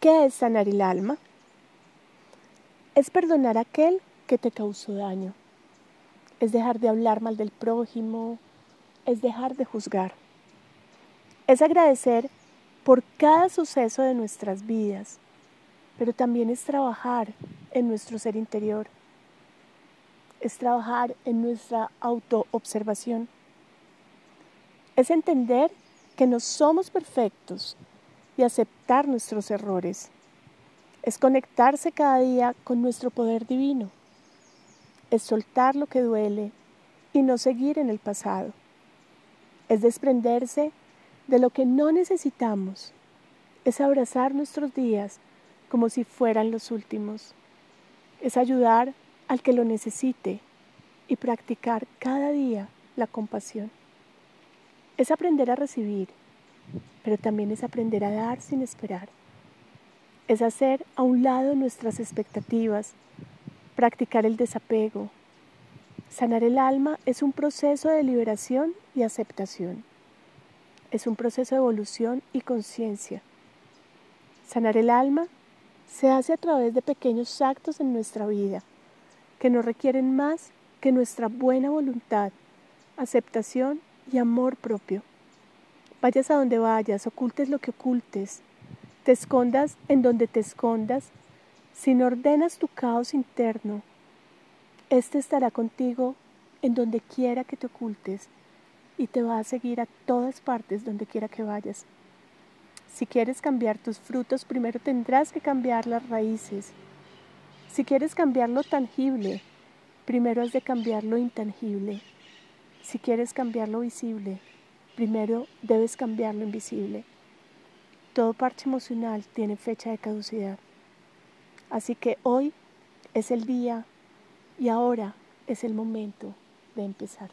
¿Qué es sanar el alma? Es perdonar a aquel que te causó daño. Es dejar de hablar mal del prójimo. Es dejar de juzgar. Es agradecer por cada suceso de nuestras vidas, pero también es trabajar en nuestro ser interior. Es trabajar en nuestra autoobservación. Es entender que no somos perfectos y aceptar nuestros errores. Es conectarse cada día con nuestro poder divino. Es soltar lo que duele y no seguir en el pasado. Es desprenderse de lo que no necesitamos. Es abrazar nuestros días como si fueran los últimos. Es ayudar al que lo necesite y practicar cada día la compasión. Es aprender a recibir pero también es aprender a dar sin esperar. Es hacer a un lado nuestras expectativas, practicar el desapego. Sanar el alma es un proceso de liberación y aceptación. Es un proceso de evolución y conciencia. Sanar el alma se hace a través de pequeños actos en nuestra vida que no requieren más que nuestra buena voluntad, aceptación y amor propio. Vayas a donde vayas, ocultes lo que ocultes, te escondas en donde te escondas, si no ordenas tu caos interno, este estará contigo en donde quiera que te ocultes y te va a seguir a todas partes donde quiera que vayas. Si quieres cambiar tus frutos, primero tendrás que cambiar las raíces. Si quieres cambiar lo tangible, primero has de cambiar lo intangible. Si quieres cambiar lo visible, Primero debes cambiar lo invisible. Todo parche emocional tiene fecha de caducidad. Así que hoy es el día y ahora es el momento de empezar.